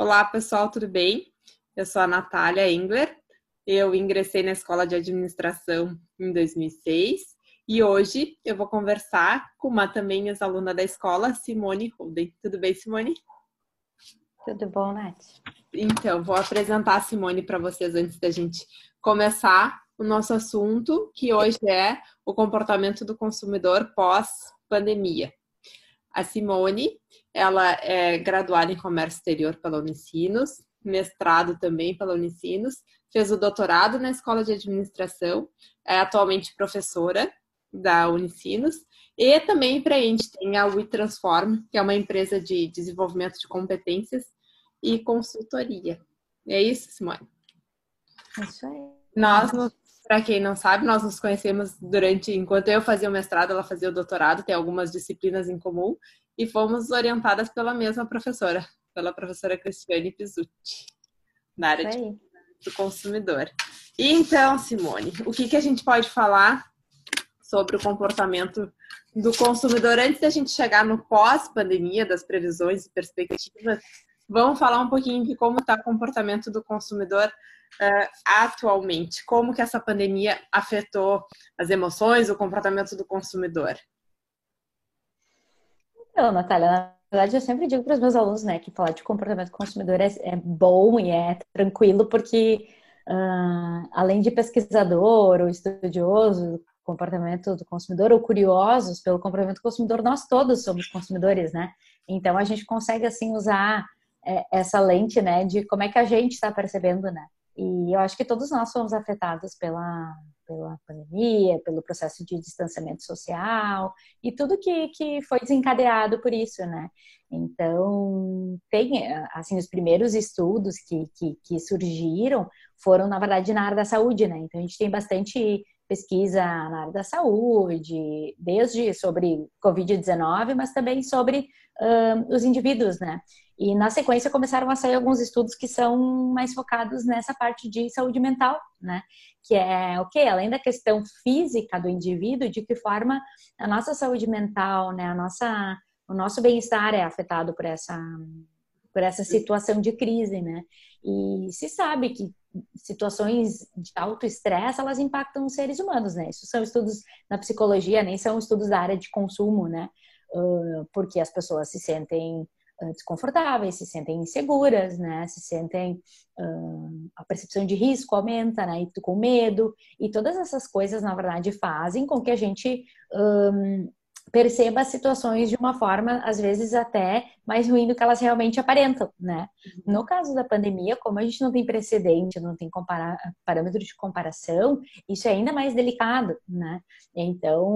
Olá, pessoal, tudo bem? Eu sou a Natália Engler. Eu ingressei na Escola de Administração em 2006 e hoje eu vou conversar com uma também ex-aluna da escola, Simone Holden. Tudo bem, Simone? Tudo bom, Nath? Então, vou apresentar a Simone para vocês antes da gente começar o nosso assunto, que hoje é o comportamento do consumidor pós-pandemia. A Simone, ela é graduada em comércio exterior pela Unicinos, mestrado também pela Unicinos, fez o doutorado na Escola de Administração, é atualmente professora da Unicinos e também empreende, tem a WeTransform, que é uma empresa de desenvolvimento de competências e consultoria. É isso, Simone? Isso aí. Nós, para quem não sabe, nós nos conhecemos durante, enquanto eu fazia o mestrado, ela fazia o doutorado, tem algumas disciplinas em comum, e fomos orientadas pela mesma professora, pela professora Cristiane Pizzuti, na área de, do consumidor. E então, Simone, o que, que a gente pode falar sobre o comportamento do consumidor antes da gente chegar no pós-pandemia, das previsões e perspectivas? Vamos falar um pouquinho de como está o comportamento do consumidor uh, atualmente. Como que essa pandemia afetou as emoções, o comportamento do consumidor? Então, Natália, na verdade eu sempre digo para os meus alunos, né, que falar de comportamento do consumidor é, é bom e é tranquilo, porque uh, além de pesquisador ou estudioso comportamento do consumidor ou curiosos pelo comportamento do consumidor, nós todos somos consumidores, né? Então a gente consegue assim usar é, essa lente, né, de como é que a gente está percebendo, né? E eu acho que todos nós fomos afetados pela, pela pandemia, pelo processo de distanciamento social e tudo que, que foi desencadeado por isso, né? Então, tem, assim, os primeiros estudos que, que, que surgiram foram, na verdade, na área da saúde, né? Então, a gente tem bastante pesquisa na área da saúde, desde sobre Covid-19, mas também sobre uh, os indivíduos, né? E na sequência começaram a sair alguns estudos que são mais focados nessa parte de saúde mental, né? Que é o que além da questão física do indivíduo, de que forma a nossa saúde mental, né, a nossa o nosso bem-estar é afetado por essa por essa situação de crise, né? E se sabe que situações de alto estresse, elas impactam os seres humanos, né? Isso são estudos na psicologia, nem são estudos da área de consumo, né? Porque as pessoas se sentem desconfortáveis, se sentem inseguras, né? Se sentem uh, a percepção de risco aumenta, né? E com medo e todas essas coisas na verdade fazem com que a gente um, perceba as situações de uma forma às vezes até mais ruim do que elas realmente aparentam, né? Uhum. No caso da pandemia, como a gente não tem precedente, não tem parâmetro de comparação, isso é ainda mais delicado, né? Então,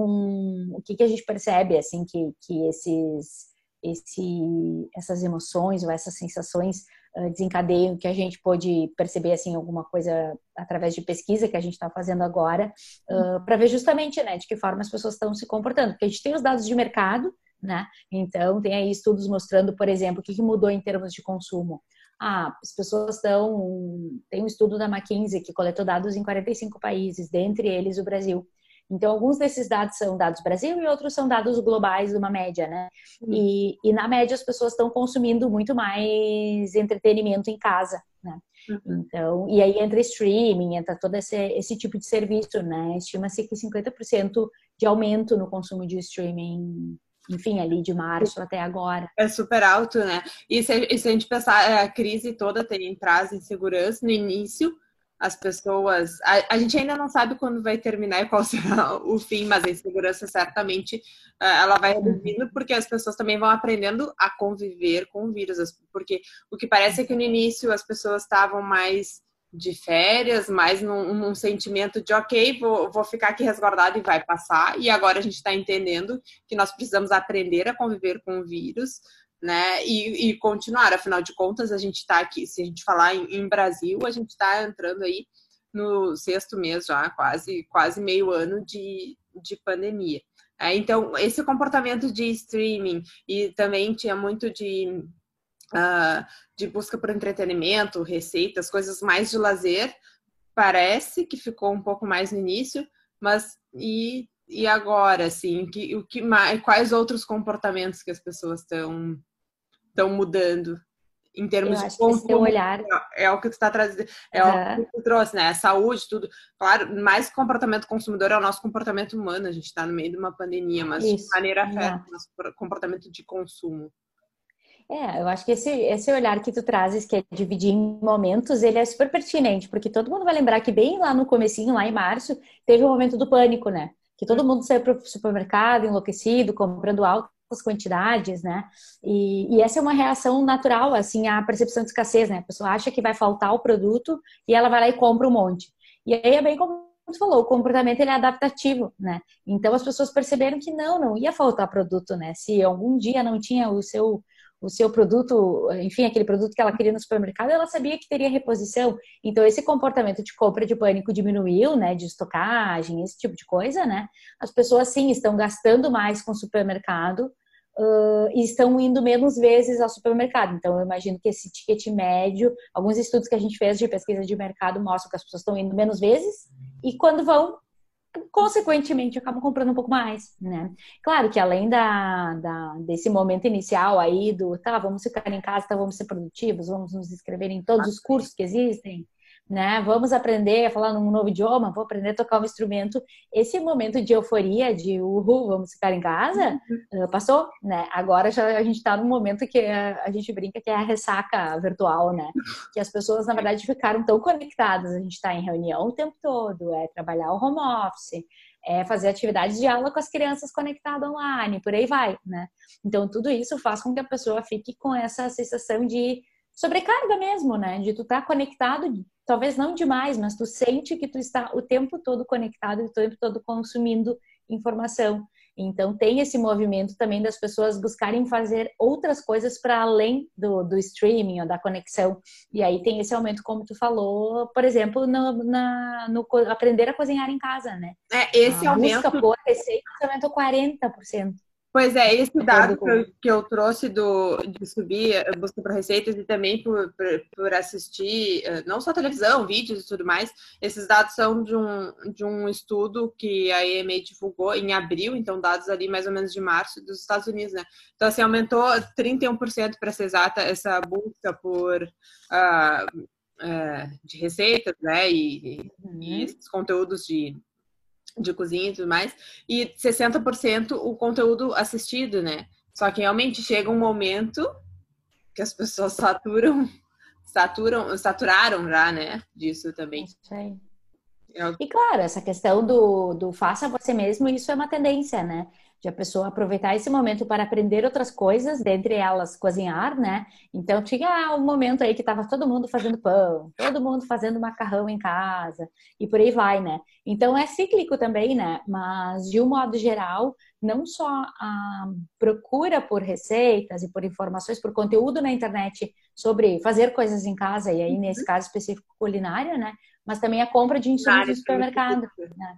o que, que a gente percebe assim que que esses esse, essas emoções ou essas sensações desencadeiam, que a gente pode perceber assim alguma coisa através de pesquisa que a gente está fazendo agora, uh, para ver justamente né, de que forma as pessoas estão se comportando. Porque a gente tem os dados de mercado, né? Então tem aí estudos mostrando, por exemplo, o que, que mudou em termos de consumo. Ah, as pessoas estão. Tem um estudo da McKinsey que coletou dados em 45 países, dentre eles o Brasil. Então, alguns desses dados são dados Brasil e outros são dados globais de uma média, né? E, e na média as pessoas estão consumindo muito mais entretenimento em casa, né? Uhum. Então, e aí entra streaming, entra todo esse, esse tipo de serviço, né? Estima-se que 50% de aumento no consumo de streaming enfim, ali de março até agora. É super alto, né? E se, e se a gente pensar, é, a crise toda tem traz insegurança no início, as pessoas. A, a, gente ainda não sabe quando vai terminar e qual será o fim, mas a insegurança certamente uh, ela vai reduzindo, porque as pessoas também vão aprendendo a conviver com o vírus. Porque o que parece é que no início as pessoas estavam mais de férias, mais num, num sentimento de ok, vou, vou ficar aqui resguardado e vai passar. E agora a gente está entendendo que nós precisamos aprender a conviver com o vírus né? E, e, continuar, afinal de contas, a gente está aqui, se a gente falar em, em Brasil, a gente está entrando aí no sexto mês já, quase, quase meio ano de, de pandemia. É, então, esse comportamento de streaming e também tinha muito de, uh, de busca por entretenimento, receitas, coisas mais de lazer, parece que ficou um pouco mais no início, mas e, e agora, assim, que, o que mais, quais outros comportamentos que as pessoas estão estão mudando em termos de consumo, olhar... é, é o que tu está trazendo, é uhum. o que tu trouxe, né? Saúde, tudo. Claro, mais comportamento consumidor é o nosso comportamento humano. A gente está no meio de uma pandemia, mas Isso. de maneira afeta o nosso comportamento de consumo. É, eu acho que esse, esse olhar que tu trazes, que é dividir em momentos, ele é super pertinente, porque todo mundo vai lembrar que bem lá no comecinho, lá em março, teve o um momento do pânico, né? Que todo mundo saiu para o supermercado enlouquecido, comprando altas quantidades, né? E, e, essa é uma reação natural, assim, à percepção de escassez, né? A pessoa acha que vai faltar o produto e ela vai lá e compra um monte. E aí é bem como você falou, o comportamento ele é adaptativo, né? Então as pessoas perceberam que não, não ia faltar produto, né? Se algum dia não tinha o seu o seu produto, enfim, aquele produto que ela queria no supermercado, ela sabia que teria reposição. Então, esse comportamento de compra de pânico diminuiu, né, de estocagem, esse tipo de coisa, né? As pessoas, sim, estão gastando mais com o supermercado uh, estão indo menos vezes ao supermercado. Então, eu imagino que esse ticket médio, alguns estudos que a gente fez de pesquisa de mercado mostram que as pessoas estão indo menos vezes e quando vão, consequentemente acabam comprando um pouco mais, né? Claro que além da, da, desse momento inicial aí do tá, vamos ficar em casa, tá, vamos ser produtivos, vamos nos inscrever em todos os cursos que existem, né? Vamos aprender a falar num novo idioma, vou aprender a tocar um instrumento. Esse momento de euforia, de uhul, vamos ficar em casa, uhum. passou, né? Agora já a gente está num momento que a, a, gente brinca que é a ressaca virtual, né? Que as pessoas, na verdade, ficaram tão conectadas. A gente está em reunião o tempo todo, é trabalhar o home office, é fazer atividades de aula com as crianças conectadas online, por aí vai, né? Então, tudo isso faz com que a pessoa fique com essa sensação de sobrecarga mesmo, né? De tu estar tá conectado, talvez não demais, mas tu sente que tu está o tempo todo conectado e o tempo todo consumindo informação. Então tem esse movimento também das pessoas buscarem fazer outras coisas para além do, do streaming ou da conexão. E aí tem esse aumento, como tu falou, por exemplo, no, na, no aprender a cozinhar em casa, né? É, esse a aumento... busca por receita aumentou 40%. Pois é, esse dado que eu, que eu trouxe do, de subir a busca por receitas e também por, por, por, assistir, eh, não só televisão, vídeos e tudo mais, esses dados são de um, de um estudo que a EMA divulgou em abril, então dados ali mais ou menos de março dos Estados Unidos, né? Então, assim, aumentou 31% para ser exata essa busca por uh, uh, de receitas, né? E, uhum. e esses conteúdos de de cozinha e tudo mais, e 60% o conteúdo assistido, né? Só que realmente chega um momento que as pessoas saturam, saturam, saturaram já, né? Disso também. Isso aí. E claro, essa questão do, do faça você mesmo, isso é uma tendência, né? De a pessoa aproveitar esse momento para aprender outras coisas, dentre elas cozinhar, né? Então tinha um momento aí que estava todo mundo fazendo pão, todo mundo fazendo macarrão em casa e por aí vai, né? Então é cíclico também, né? Mas de um modo geral, não só a procura por receitas e por informações, por conteúdo na internet sobre fazer coisas em casa, e aí nesse uhum. caso específico culinária, né? Mas também a compra de insumos no supermercado, né?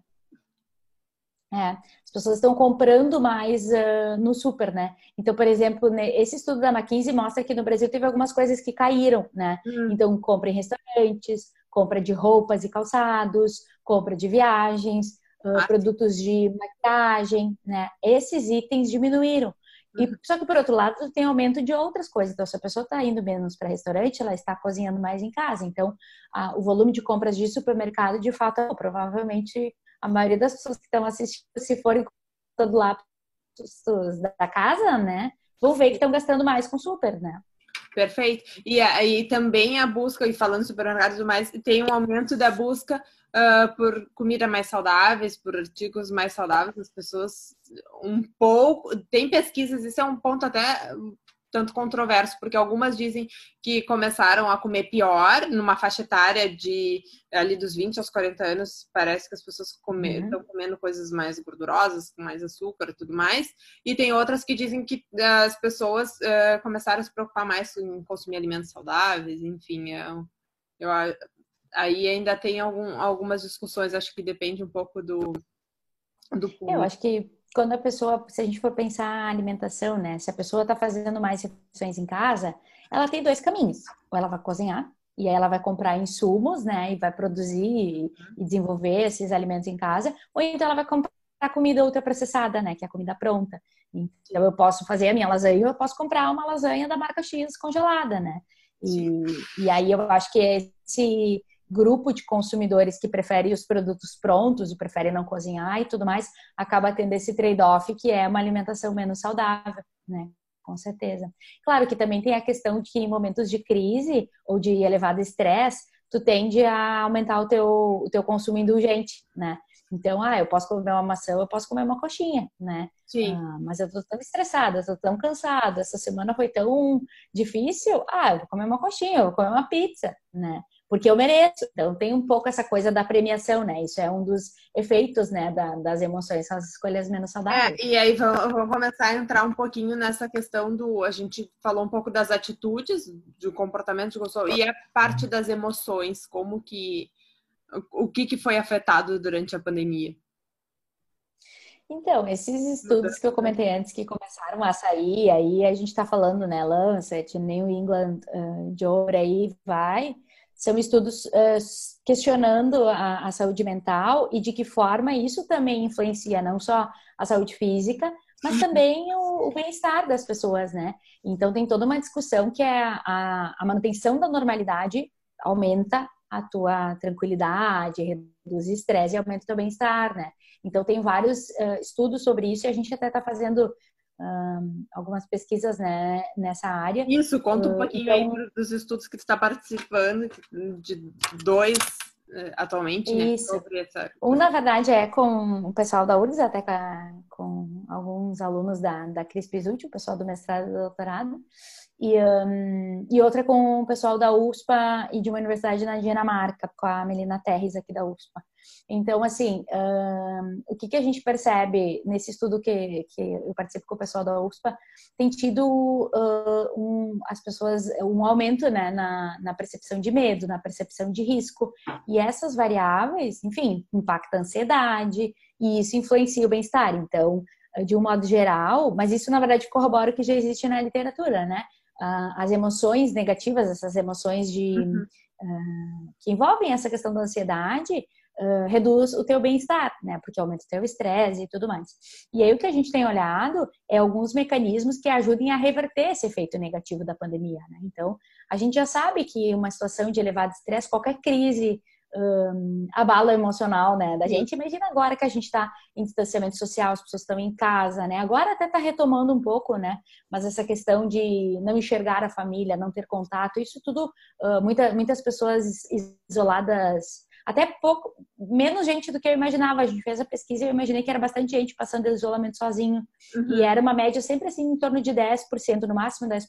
É, as pessoas estão comprando mais uh, no super, né? Então, por exemplo, né, esse estudo da McKinsey mostra que no Brasil teve algumas coisas que caíram, né? Hum. Então, compra em restaurantes, compra de roupas e calçados, compra de viagens, uh, ah, produtos de maquiagem, né? Esses itens diminuíram. E, uhum. só que, por outro lado, tem aumento de outras coisas. Então, se a pessoa está indo menos para restaurante, ela está cozinhando mais em casa. Então, o volume de compras de supermercado, de fato, provavelmente a maioria das pessoas que estão assistindo, se forem todo lá da casa, né, vão ver que estão gastando mais com super, né? Perfeito. E aí também a busca, e falando sobre supermercados e mais, tem um aumento da busca uh, por comida mais saudáveis, por artigos mais saudáveis, as pessoas um pouco. Tem pesquisas, isso é um ponto até tanto controverso, porque algumas dizem que começaram a comer pior numa faixa etária de ali dos 20 aos 40 anos, parece que as pessoas comer, uhum. estão comendo coisas mais gordurosas, com mais açúcar e tudo mais. E tem outras que dizem que as pessoas uh, começaram a se preocupar mais em consumir alimentos saudáveis, enfim, eu, eu aí ainda tem algum, algumas discussões, acho que depende um pouco do, do público. Eu acho que quando a pessoa, se a gente for pensar a alimentação, né? Se a pessoa está fazendo mais refeições em casa, ela tem dois caminhos. Ou ela vai cozinhar, e aí ela vai comprar insumos, né? E vai produzir e desenvolver esses alimentos em casa. Ou então ela vai comprar comida ultraprocessada, né? Que é a comida pronta. Então eu posso fazer a minha lasanha, eu posso comprar uma lasanha da marca X congelada, né? E, e aí eu acho que esse grupo de consumidores que prefere os produtos prontos e prefere não cozinhar e tudo mais, acaba tendo esse trade-off que é uma alimentação menos saudável, né? Com certeza. Claro que também tem a questão de que em momentos de crise ou de elevado estresse, tu tende a aumentar o teu, o teu consumo indulgente, né? Então, ah, eu posso comer uma maçã, eu posso comer uma coxinha, né? Sim. Ah, mas eu tô tão estressada, eu tô tão cansada, essa semana foi tão difícil, ah, eu vou comer uma coxinha, eu vou comer uma pizza, né? Porque eu mereço. Então, tem um pouco essa coisa da premiação, né? Isso é um dos efeitos, né, da, das emoções, são as escolhas menos saudáveis. É, e aí vou começar a entrar um pouquinho nessa questão do. A gente falou um pouco das atitudes, do comportamento de consumo, e a parte das emoções, como que o que, que foi afetado durante a pandemia? Então, esses estudos que eu comentei antes que começaram a sair, aí a gente está falando, né, Lancet, New England uh, Journal, aí vai, são estudos uh, questionando a, a, saúde mental e de que forma isso também influencia não só a saúde física, mas também o, o bem-estar das pessoas, né? Então tem toda uma discussão que é a, a manutenção da normalidade aumenta a tua tranquilidade, reduz estresse e aumenta o teu bem-estar, né? Então, tem vários uh, estudos sobre isso e a gente até está fazendo um, algumas pesquisas né, nessa área. Isso, conta um pouquinho então, aí dos estudos que tu está participando, de dois uh, atualmente, né? Isso. Essa... Um, na verdade, é com o pessoal da URGS, até com, a, com alguns alunos da, da CRISPS o pessoal do mestrado e do doutorado. E, um, e outra com o pessoal da USPA e de uma universidade na Dinamarca, com a Melina Terres aqui da USPA. Então, assim, um, o que, que a gente percebe nesse estudo que, que eu participo com o pessoal da USPA, tem tido uh, um, as pessoas, um aumento né, na, na percepção de medo, na percepção de risco. E essas variáveis, enfim, impactam a ansiedade e isso influencia o bem-estar. Então, de um modo geral, mas isso na verdade corrobora o que já existe na literatura, né? Uh, as emoções negativas, essas emoções de uhum. uh, que envolvem essa questão da ansiedade, uh, reduz o teu bem-estar, né? Porque aumenta o teu estresse e tudo mais. E aí o que a gente tem olhado é alguns mecanismos que ajudem a reverter esse efeito negativo da pandemia, né? Então, a gente já sabe que uma situação de elevado estresse, qualquer crise um, abalo emocional, né, da gente. Imagina agora que a gente está em distanciamento social, as pessoas estão em casa, né? Agora até está retomando um pouco, né? Mas essa questão de não enxergar a família, não ter contato, isso tudo, uh, muita, muitas pessoas isoladas, até pouco, menos gente do que eu imaginava. A gente fez a pesquisa e eu imaginei que era bastante gente passando isolamento sozinho. Uhum. E era uma média sempre assim, em torno de 10%, no máximo 10%.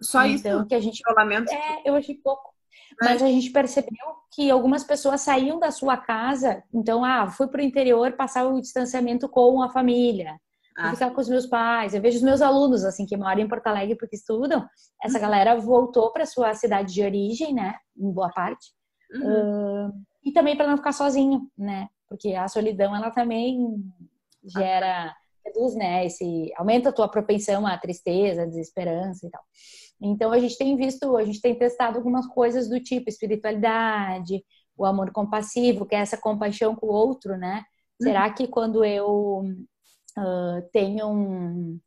Só então, isso? que a gente isolamento? É, eu achei pouco. Mas a gente percebeu que algumas pessoas saíam da sua casa, então, ah, fui para o interior passar o distanciamento com a família, ah. ficar com os meus pais. Eu vejo os meus alunos, assim, que moram em Porto Alegre porque estudam, essa uhum. galera voltou para sua cidade de origem, né, em boa parte, uhum. uh, e também para não ficar sozinho, né, porque a solidão, ela também gera, reduz, né, esse, aumenta a tua propensão à tristeza, desesperança e tal. Então a gente tem visto, a gente tem testado algumas coisas do tipo espi,ritualidade, o amor compassivo, que é essa compaixão com o outro, né? Uhum. Será que quando eu uh, tenho um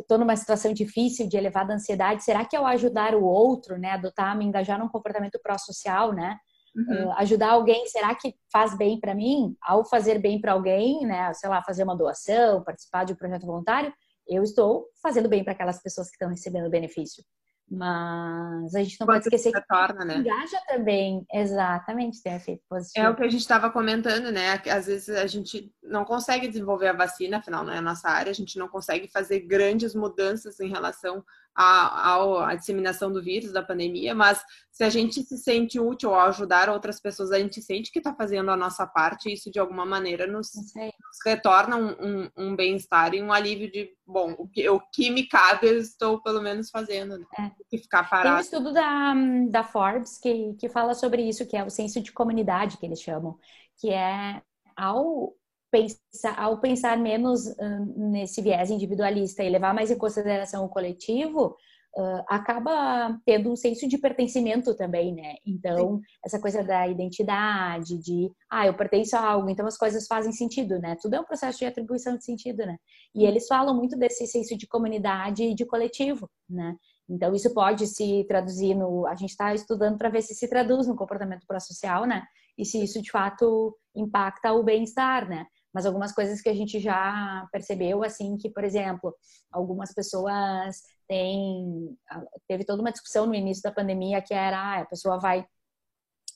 estou uh, numa situação difícil de elevada ansiedade, será que ao ajudar o outro, né, adotar, me engajar num comportamento pró-social, né, uhum. uh, ajudar alguém, será que faz bem para mim? Ao fazer bem para alguém, né, sei lá, fazer uma doação, participar de um projeto voluntário, eu estou fazendo bem para aquelas pessoas que estão recebendo benefício. Mas a gente não Quanto pode esquecer que torna, né? engaja também, exatamente, tem efeito positivo. É o que a gente estava comentando, né? Às vezes a gente não consegue desenvolver a vacina, afinal não é a nossa área, a gente não consegue fazer grandes mudanças em relação à, à disseminação do vírus, da pandemia, mas se a gente se sente útil ao ajudar outras pessoas, a gente sente que está fazendo a nossa parte e isso de alguma maneira nos, nos retorna um, um, um bem-estar e um alívio de, bom, o que, o que me cabe eu estou pelo menos fazendo, né? É. E ficar parado. Tem um estudo da, da Forbes que, que fala sobre isso, que é o senso de comunidade que eles chamam, que é ao pensar, ao pensar menos uh, nesse viés individualista e levar mais em consideração o coletivo, uh, acaba tendo um senso de pertencimento também, né? Então, Sim. essa coisa da identidade, de, ah, eu pertenço a algo, então as coisas fazem sentido, né? Tudo é um processo de atribuição de sentido, né? E eles falam muito desse senso de comunidade e de coletivo, né? Então, isso pode se traduzir no. A gente está estudando para ver se se traduz no comportamento pró-social, né? E se isso de fato impacta o bem-estar, né? Mas algumas coisas que a gente já percebeu, assim, que, por exemplo, algumas pessoas têm. Teve toda uma discussão no início da pandemia que era: ah, a pessoa vai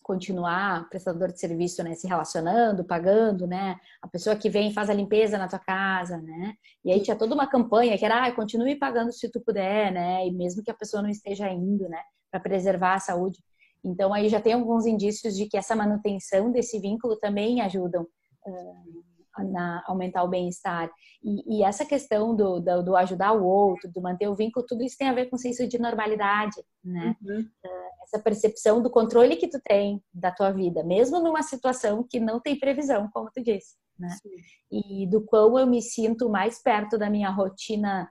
continuar prestador de serviço, né, se relacionando, pagando, né, a pessoa que vem faz a limpeza na tua casa, né, e aí tinha toda uma campanha que era, ah, continue pagando se tu puder, né, e mesmo que a pessoa não esteja indo, né, para preservar a saúde. Então aí já tem alguns indícios de que essa manutenção desse vínculo também ajudam uh, na aumentar o bem-estar. E, e, essa questão do, do, do, ajudar o outro, do manter o vínculo, tudo isso tem a ver com o senso de normalidade, né? Uhum. Uh, essa percepção do controle que tu tem da tua vida, mesmo numa situação que não tem previsão, como tu disse, né? Sim. E do quão eu me sinto mais perto da minha rotina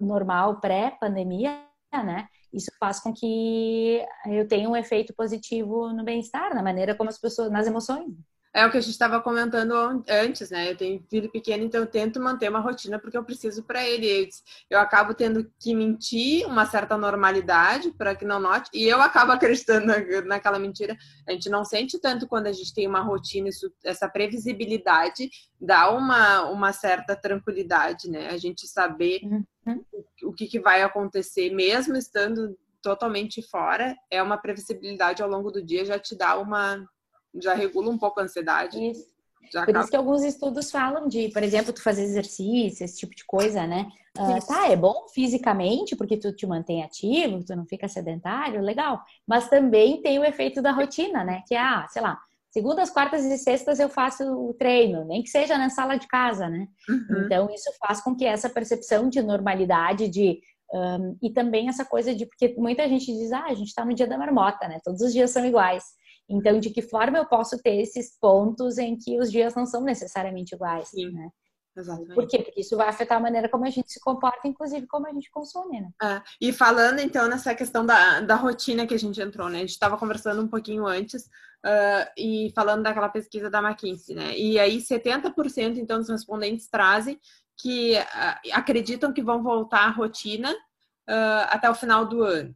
normal pré-pandemia, né? Isso faz com que eu tenha um efeito positivo no bem-estar, na maneira como as pessoas, nas emoções. É o que a gente estava comentando antes, né? Eu tenho filho pequeno, então eu tento manter uma rotina porque eu preciso para ele. Eu acabo tendo que mentir uma certa normalidade para que não note, e eu acabo acreditando naquela mentira. A gente não sente tanto quando a gente tem uma rotina, isso, essa previsibilidade dá uma, uma certa tranquilidade, né? A gente saber uhum. o que, que vai acontecer, mesmo estando totalmente fora, é uma previsibilidade ao longo do dia, já te dá uma já regula um pouco a ansiedade. Isso. Já por acaba... isso que alguns estudos falam de, por exemplo, tu fazer exercício, esse tipo de coisa, né? Uh, tá, é bom fisicamente, porque tu te mantém ativo, tu não fica sedentário, legal. Mas também tem o efeito da rotina, né? Que é, ah, sei lá, segundas, quartas e sextas eu faço o treino, nem que seja na sala de casa, né? Uhum. Então, isso faz com que essa percepção de normalidade, de. Um, e também essa coisa de. Porque muita gente diz, ah, a gente tá no dia da marmota, né? Todos os dias são iguais. Então, de que forma eu posso ter esses pontos em que os dias não são necessariamente iguais, Sim. né? Exatamente. Por quê? Porque isso vai afetar a maneira como a gente se comporta, inclusive como a gente consome, né? É, e falando então nessa questão da, da rotina que a gente entrou, né? A gente estava conversando um pouquinho antes uh, e falando daquela pesquisa da McKinsey, né? E aí 70% então dos respondentes trazem que uh, acreditam que vão voltar à rotina uh, até o final do ano.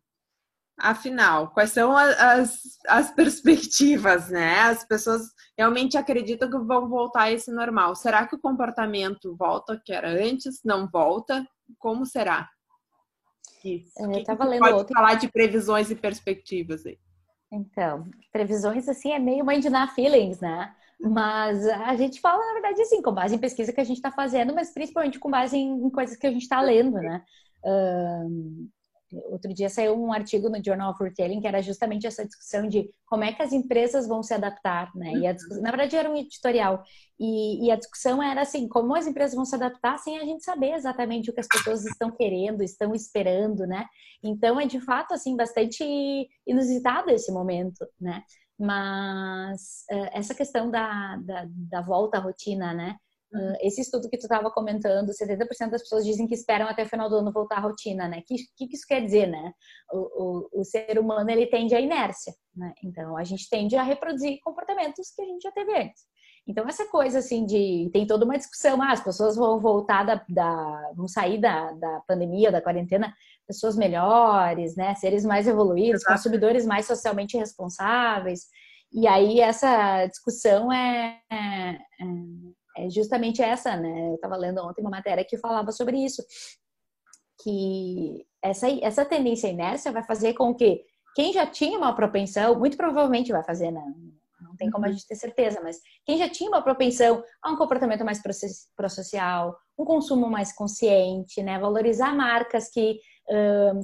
Afinal, quais são as, as perspectivas, né? As pessoas realmente acreditam que vão voltar a esse normal. Será que o comportamento volta que era antes? Não volta? Como será? Isso. É, eu estava lendo pode outro... falar de previsões e perspectivas aí. Então, previsões assim é meio mãe de dar feelings, né? Mas a gente fala, na verdade, assim, com base em pesquisa que a gente está fazendo, mas principalmente com base em, coisas que a gente está lendo, né? Um, Outro dia saiu um artigo no Journal of Retailing que era justamente essa discussão de como é que as empresas vão se adaptar, né? E discussão, na verdade era um editorial e, e, a discussão era assim, como as empresas vão se adaptar sem a gente saber exatamente o que as pessoas estão querendo, estão esperando, né? Então é de fato assim bastante inusitado esse momento, né? Mas eh, essa questão da, da, da volta à rotina, né? Uh, esse estudo que tu estava comentando, 70% das pessoas dizem que esperam até o final do ano voltar à rotina, né? O que, que, que, isso quer dizer, né? O, o, o, ser humano, ele tende à inércia, né? Então, a gente tende a reproduzir comportamentos que a gente já teve antes. Então, essa coisa, assim, de... Tem toda uma discussão, ah, as pessoas vão voltar da... da vão sair da, da pandemia, da quarentena, pessoas melhores, né? Seres mais evoluídos, Exato. consumidores mais socialmente responsáveis. E aí, essa discussão é, é, é é justamente essa, né? Eu estava lendo ontem uma matéria que falava sobre isso, que essa, essa tendência inércia vai fazer com que quem já tinha uma propensão, muito provavelmente vai fazer, né? não tem como a uhum. gente ter certeza, mas quem já tinha uma propensão a um comportamento mais prosocial, um consumo mais consciente, né? Valorizar marcas que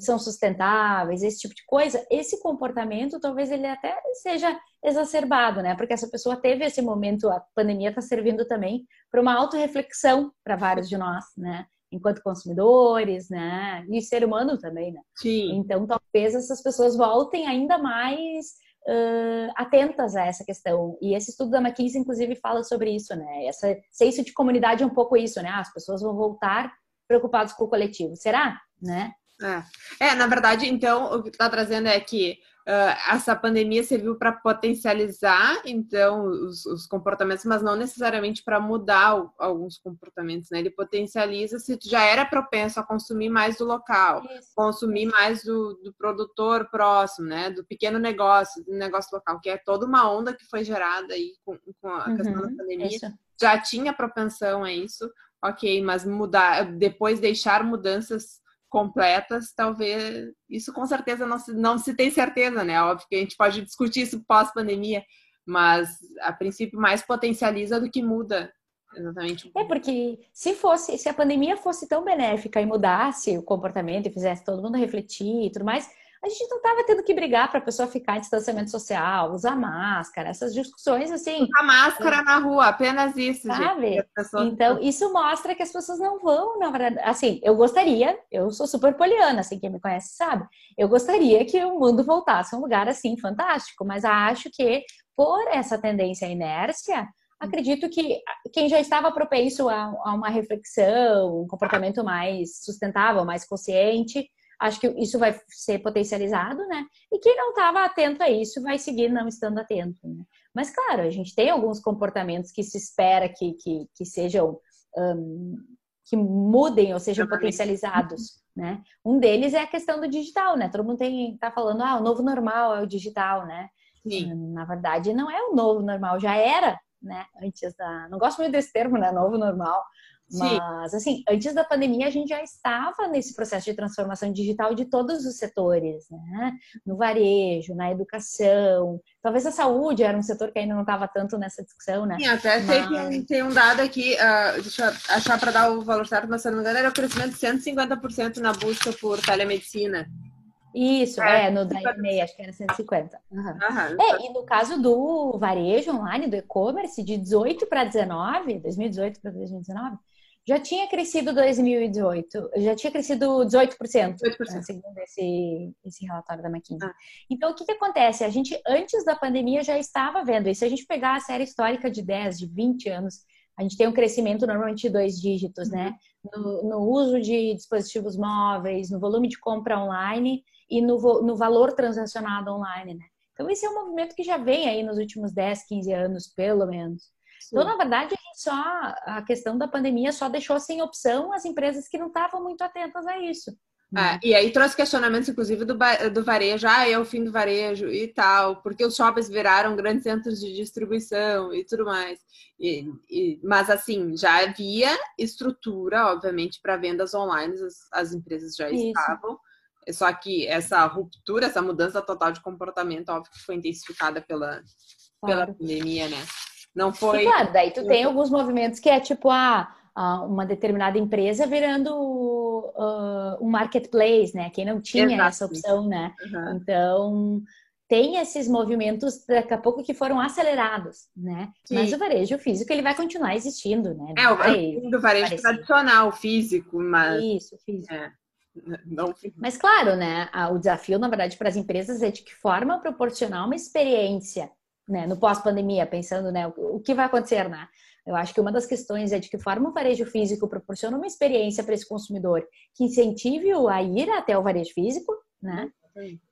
são sustentáveis, esse tipo de coisa, esse comportamento talvez ele até seja exacerbado, né? Porque essa pessoa teve esse momento, a pandemia está servindo também para uma autorreflexão para vários de nós, né? Enquanto consumidores, né? E ser humano também, né? Sim. Então talvez essas pessoas voltem ainda mais uh, atentas a essa questão. E esse estudo da McKinsey, inclusive, fala sobre isso, né? Essa senso de comunidade é um pouco isso, né? As pessoas vão voltar preocupados com o coletivo. Será? Né? É. é, na verdade, então, o que tu está trazendo é que uh, essa pandemia serviu para potencializar, então, os, os, comportamentos, mas não necessariamente para mudar o, alguns comportamentos, né? Ele potencializa se tu já era propenso a consumir mais do local, Isso. consumir mais do, do, produtor próximo, né? Do pequeno negócio, do negócio local, que é toda uma onda que foi gerada aí com, com a uhum, questão da pandemia. Isso. Já tinha propensão a isso, ok, mas mudar, depois deixar mudanças completas, talvez isso com certeza não se, não se tem certeza, né? Óbvio que a gente pode discutir isso pós-pandemia, mas a princípio mais potencializa do que muda. Exatamente. É porque se fosse, se a pandemia fosse tão benéfica e mudasse o comportamento e fizesse todo mundo refletir e tudo mais, a gente não estava tendo que brigar para a pessoa ficar em distanciamento social, usar máscara, essas discussões assim. Usar máscara é, na rua, apenas isso, sabe? Gente, pessoas... Então, isso mostra que as pessoas não vão, na verdade. Assim, eu gostaria, eu sou super poliana, assim, quem me conhece sabe. Eu gostaria que o mundo voltasse a um lugar assim fantástico, mas acho que por essa tendência à inércia, acredito que quem já estava propenso a, a uma reflexão, um comportamento mais sustentável, mais consciente, acho que isso vai ser potencializado, né? E quem não estava atento a isso vai seguir não estando atento, né? Mas, claro, a gente tem alguns comportamentos que se espera que, que, que sejam. Um, que mudem ou sejam potencializados, né? Um deles é a questão do digital, né? Todo mundo tem, tá falando, ah, o novo normal é o digital, né? Sim. Na verdade, não é o novo normal, já era, né? Antes da. Não gosto muito desse termo, né? Novo normal, mas, Sim. assim, antes da pandemia, a gente já estava nesse processo de transformação digital de todos os setores, né? No varejo, na educação. Talvez a saúde era um setor que ainda não estava tanto nessa discussão, né? Sim, até mas... tem, tem um dado aqui, uh, deixa eu achar para dar o valor certo, mas se não me engano, era o crescimento de 150% na busca por telemedicina. Isso, é, é no da EMEI, acho que era 150. Uhum. Uhum. É, e no caso do varejo online, do e-commerce, de 18 para 19, 2018 para 2019, já tinha crescido 2018, já tinha crescido 18%, 18%. Né, segundo esse, esse relatório da McKinsey. Ah. Então, o que, que acontece? A gente, antes da pandemia, já estava vendo. E se a gente pegar a série histórica de 10, de 20 anos, a gente tem um crescimento normalmente de dois dígitos, né? uhum. né? No, no, uso de dispositivos móveis, no volume de compra online e no, no valor transacionado online, né? Então, esse é um movimento que já vem aí nos últimos 10, 15 anos, pelo menos. Então, na verdade, a, só, a questão da pandemia só deixou sem opção as empresas que não estavam muito atentas a isso. É, e aí trouxe questionamentos, inclusive, do, do varejo, ah, é o fim do varejo e tal, porque os shoppings viraram grandes centros de distribuição e tudo mais. E, e, mas, assim, já havia estrutura, obviamente, para vendas online, as, as empresas já Isso. estavam. Só que essa ruptura, essa mudança total de comportamento, óbvio que foi intensificada pela, claro. pela pandemia, né? Não foi. E, claro, daí tu tem alguns movimentos que é tipo a ah, uma determinada empresa virando uh, um marketplace, né? Quem não tinha Exato. essa opção, né? Uhum. Então tem esses movimentos daqui a pouco que foram acelerados, né? Sim. Mas o varejo físico ele vai continuar existindo, né? É, o varejo tradicional, físico, mas isso, físico. É. Não... Mas claro, né? O desafio, na verdade, para as empresas é de que forma proporcionar uma experiência né, no pós-pandemia, pensando né, o que vai acontecer, né? Eu acho que uma das questões é de que forma o varejo físico proporciona uma experiência para esse consumidor que incentive-o a ir até o varejo físico, né?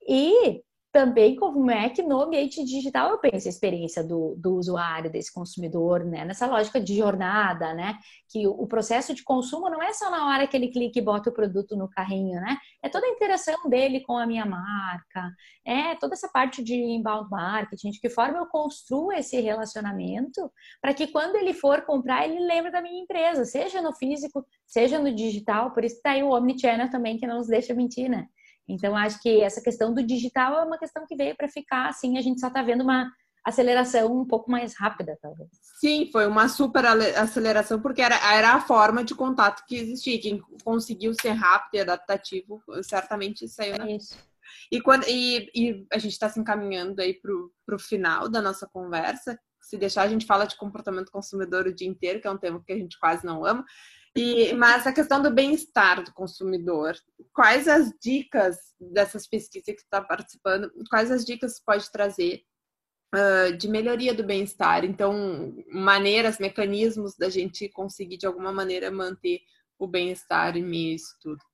E também como é que no ambiente digital eu penso a experiência do, do usuário, desse consumidor, né? Nessa lógica de jornada, né? Que o, processo de consumo não é só na hora que ele clica e bota o produto no carrinho, né? É toda a interação dele com a minha marca, é toda essa parte de inbound marketing, de que forma eu construo esse relacionamento para que quando ele for comprar, ele lembre da minha empresa, seja no físico, seja no digital, por isso está aí o Omnichannel também, que não nos deixa mentir, né? Então, acho que essa questão do digital é uma questão que veio para ficar, assim, a gente só está vendo uma aceleração um pouco mais rápida, talvez. Sim, foi uma super aceleração, porque era, era a forma de contato que existia. Quem conseguiu ser rápido e adaptativo, certamente saiu na... É isso. E, quando, e, e a gente está se encaminhando aí para o final da nossa conversa. Se deixar, a gente fala de comportamento consumidor o dia inteiro, que é um tema que a gente quase não ama. E, mas a questão do bem-estar do consumidor, quais as dicas dessas pesquisas que está participando, quais as dicas pode trazer uh, de melhoria do bem-estar? Então, maneiras, mecanismos da gente conseguir de alguma maneira manter o bem-estar em meio a isso tudo.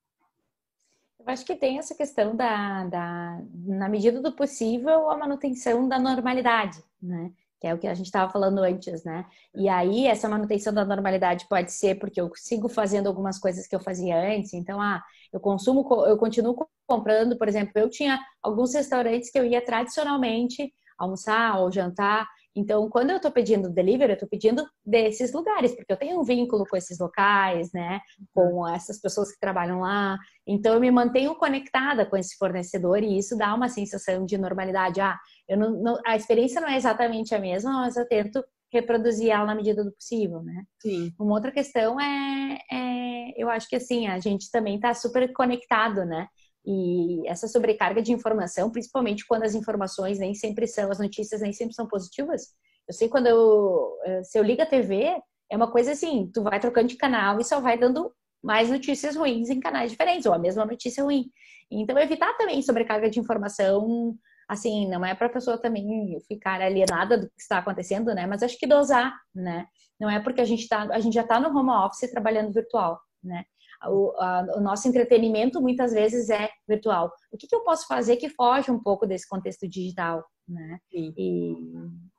Eu acho que tem essa questão da, da, na medida do possível, a manutenção da normalidade, né? Que é o que a gente estava falando antes, né? E aí, essa manutenção da normalidade pode ser porque eu sigo fazendo algumas coisas que eu fazia antes. Então, ah, eu consumo, eu continuo comprando, por exemplo, eu tinha alguns restaurantes que eu ia tradicionalmente almoçar ou jantar então, quando eu estou pedindo delivery, eu estou pedindo desses lugares, porque eu tenho um vínculo com esses locais, né? Com essas pessoas que trabalham lá. Então, eu me mantenho conectada com esse fornecedor e isso dá uma sensação de normalidade. Ah, eu não, não, a experiência não é exatamente a mesma, mas eu tento reproduzir ela na medida do possível, né? Sim. Uma outra questão é, é eu acho que assim, a gente também está super conectado, né? E essa sobrecarga de informação, principalmente quando as informações nem sempre são, as notícias nem sempre são positivas. Eu sei quando eu, eh, se eu ligo a TV, é uma coisa assim, tu vai trocando de canal e só vai dando mais notícias ruins em canais diferentes, ou a mesma notícia ruim. Então, evitar também sobrecarga de informação, assim, não é para a pessoa também ficar alienada do que está acontecendo, né? Mas acho que dosar, né? Não é porque a gente, tá, a gente já está no home office trabalhando virtual, né? O, a, o, nosso entretenimento muitas vezes é virtual. O que, que, eu posso fazer que foge um pouco desse contexto digital, né? E,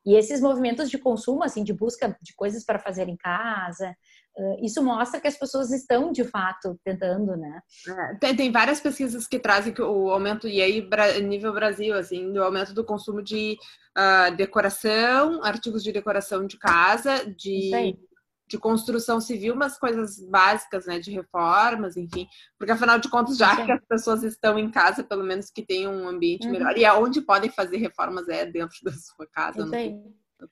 e, esses movimentos de consumo, assim, de busca de coisas para fazer em casa, isso mostra que as pessoas estão de fato tentando, né? É, tem, tem, várias pesquisas que trazem que o aumento e aí nível Brasil, assim, do aumento do consumo de uh, decoração, artigos de decoração de casa, de de construção civil, umas coisas básicas, né, de reformas, enfim, porque afinal de contas, já Sim. que as pessoas estão em casa, pelo menos que tenham um ambiente uhum. melhor, e aonde podem fazer reformas é dentro da sua casa.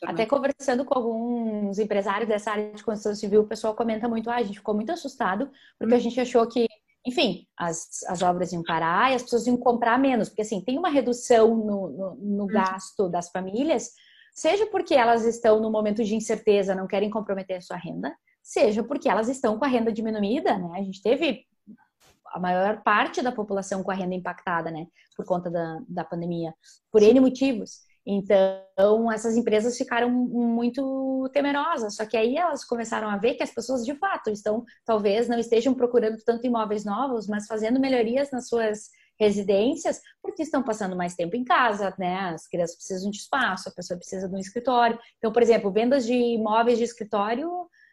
Até conversando com alguns empresários dessa área de construção civil, o pessoal comenta muito, ah, a gente ficou muito assustado, porque uhum. a gente achou que, enfim, as, as obras iam parar e as pessoas iam comprar menos, porque assim, tem uma redução no, no, no uhum. gasto das famílias, Seja porque elas estão no momento de incerteza, não querem comprometer a sua renda, seja porque elas estão com a renda diminuída, né? A gente teve a maior parte da população com a renda impactada, né? Por conta da, da pandemia, por N motivos. Então, essas empresas ficaram muito temerosas. Só que aí elas começaram a ver que as pessoas, de fato, estão, talvez não estejam procurando tanto imóveis novos, mas fazendo melhorias nas suas residências, porque estão passando mais tempo em casa, né? As crianças precisam de espaço, a pessoa precisa de um escritório. Então, por exemplo, vendas de imóveis de escritório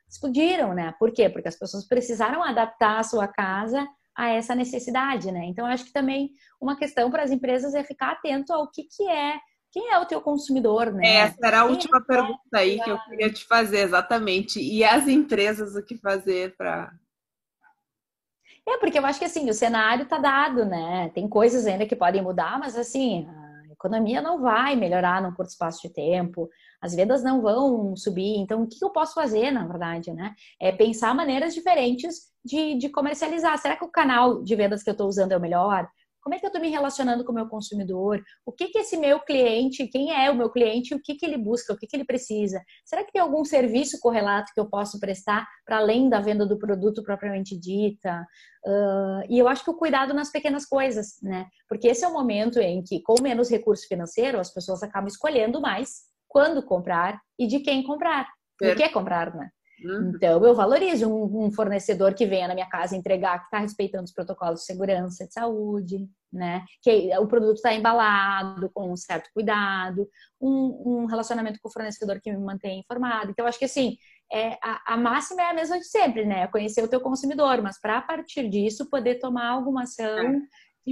explodiram, né? Por quê? Porque as pessoas precisaram adaptar a sua casa a essa necessidade, né? Então, acho que também uma questão para as empresas é ficar atento ao que, que é quem é o teu consumidor, né? Essa era a Quem última é pergunta aí que eu queria te fazer, exatamente. E as empresas, o que fazer para é, porque eu acho que assim, o cenário tá dado, né? Tem coisas ainda que podem mudar, mas assim, a economia não vai melhorar num curto espaço de tempo, as vendas não vão subir. Então, o que eu posso fazer, na verdade, né? É pensar maneiras diferentes de, de comercializar. Será que o canal de vendas que eu estou usando é o melhor? Como é que eu estou me relacionando com o meu consumidor? O que que esse meu cliente, quem é o meu cliente, o que que ele busca, o que que ele precisa? Será que tem algum serviço correlato que eu posso prestar para além da venda do produto propriamente dita? Uh, e eu acho que o cuidado nas pequenas coisas, né? Porque esse é o momento em que, com menos recurso financeiro, as pessoas acabam escolhendo mais quando comprar e de quem comprar. O que comprar, né? Uhum. Então, eu valorizo um, um, fornecedor que venha na minha casa entregar, que está respeitando os protocolos de segurança, de saúde, né? Que o produto está embalado com um certo cuidado, um, um, relacionamento com o fornecedor que me mantém informado. Então, acho que assim, é, a, a, máxima é a mesma de sempre, né? Conhecer o teu consumidor, mas para partir disso poder tomar alguma ação. É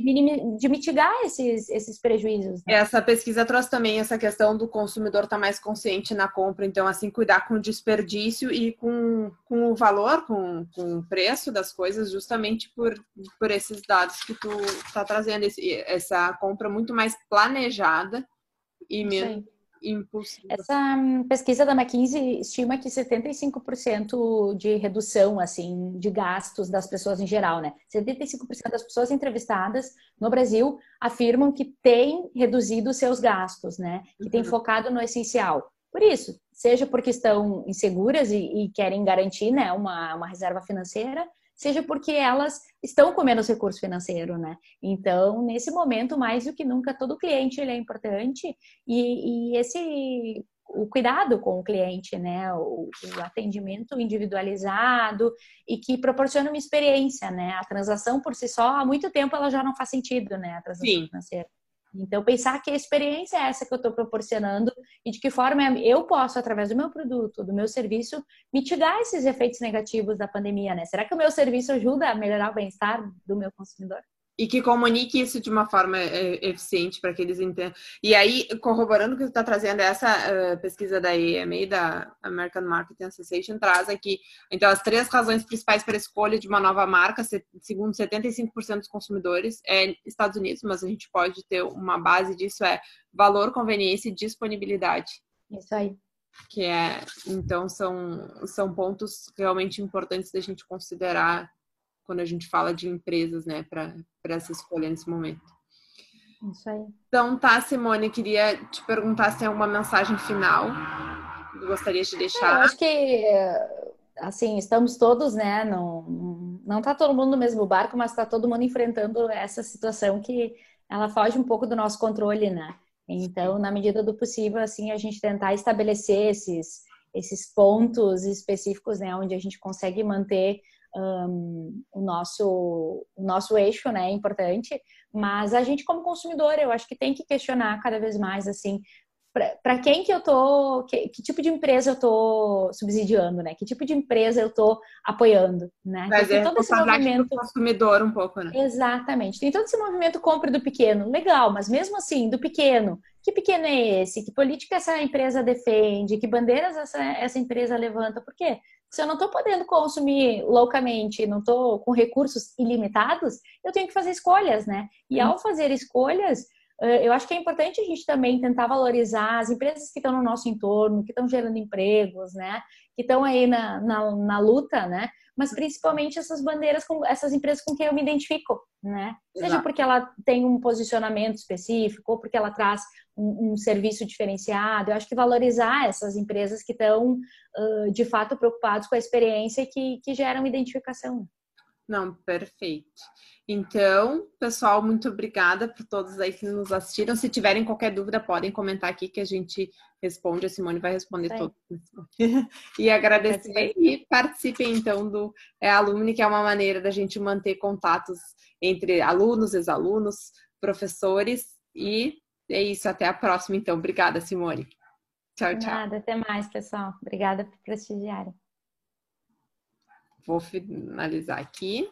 de, de mitigar esses, esses prejuízos. Né? Essa pesquisa trouxe também essa questão do consumidor estar tá mais consciente na compra, então, assim, cuidar com o desperdício e com, com o valor, com, com o preço das coisas, justamente por, por esses dados que tu está trazendo, esse, essa compra muito mais planejada e menos Essa hum, pesquisa da McKinsey estima que 75% de redução assim de gastos das pessoas em geral, né? 75% das pessoas entrevistadas no Brasil afirmam que têm reduzido seus gastos, né? Que têm uhum. focado no essencial. Por isso, seja porque estão inseguras e, e querem garantir, né, uma, uma reserva financeira, seja porque elas estão com menos recurso financeiro, né? Então, nesse momento, mais do que nunca, todo cliente ele é importante e, e esse o cuidado com o cliente, né? O, o, atendimento individualizado e que proporciona uma experiência, né? A transação por si só, há muito tempo ela já não faz sentido, né? A transação Sim. financeira. Então, pensar que a experiência é essa que eu estou proporcionando e de que forma eu posso, através do meu produto, do meu serviço, mitigar esses efeitos negativos da pandemia, né? Será que o meu serviço ajuda a melhorar o bem-estar do meu consumidor? E que comunique isso de uma forma é, eficiente para que eles entendam. E aí, corroborando o que você está trazendo, essa uh, pesquisa da AMA, da American Marketing Association, traz aqui, então, as três razões principais para a escolha de uma nova marca, segundo 75% dos consumidores, é Estados Unidos, mas a gente pode ter uma base disso, é valor, conveniência e disponibilidade. Isso aí. Que é, então, são, são pontos realmente importantes da gente considerar quando a gente fala de empresas, né, para essa escolha nesse momento. Isso aí. Então, tá, Simone, queria te perguntar se tem alguma mensagem final que gostaria de deixar. Eu acho que, assim, estamos todos, né, não, não tá todo mundo no mesmo barco, mas tá todo mundo enfrentando essa situação que ela foge um pouco do nosso controle, né? Então, na medida do possível, assim, a gente tentar estabelecer esses, esses pontos específicos, né, onde a gente consegue manter um, o, nosso, o nosso eixo, né, é importante, mas a gente como consumidor, eu acho que tem que questionar cada vez mais, assim, para quem que eu tô, que, que, tipo de empresa eu tô subsidiando, né? Que tipo de empresa eu tô apoiando, né? Mas é todo esse movimento do consumidor um pouco, né? Exatamente. Tem todo esse movimento compra do pequeno, legal, mas mesmo assim, do pequeno, que pequeno é esse? Que política essa empresa defende? Que bandeiras essa, essa empresa levanta? Por quê? Se eu não estou podendo consumir loucamente, não estou com recursos ilimitados, eu tenho que fazer escolhas, né? E ao fazer escolhas, eu acho que é importante a gente também tentar valorizar as empresas que estão no nosso entorno, que estão gerando empregos, né? Que estão aí na, na, na, luta, né? Mas principalmente essas bandeiras, com essas empresas com quem eu me identifico, né? Seja Exato. porque ela tem um posicionamento específico ou porque ela traz um, um, serviço diferenciado. Eu acho que valorizar essas empresas que estão, uh, de fato, preocupados com a experiência e que, que geram identificação. Não, perfeito. Então, pessoal, muito obrigada por todos aí que nos assistiram. Se tiverem qualquer dúvida, podem comentar aqui que a gente responde. A Simone vai responder Sim. todos. e agradecer e participem então do é, Alumni, que é uma maneira da gente manter contatos entre alunos, ex-alunos, professores. E é isso. Até a próxima, então. Obrigada, Simone. Tchau, tchau. Nada, até mais, pessoal. Obrigada por prestigiarem. Vou finalizar aqui.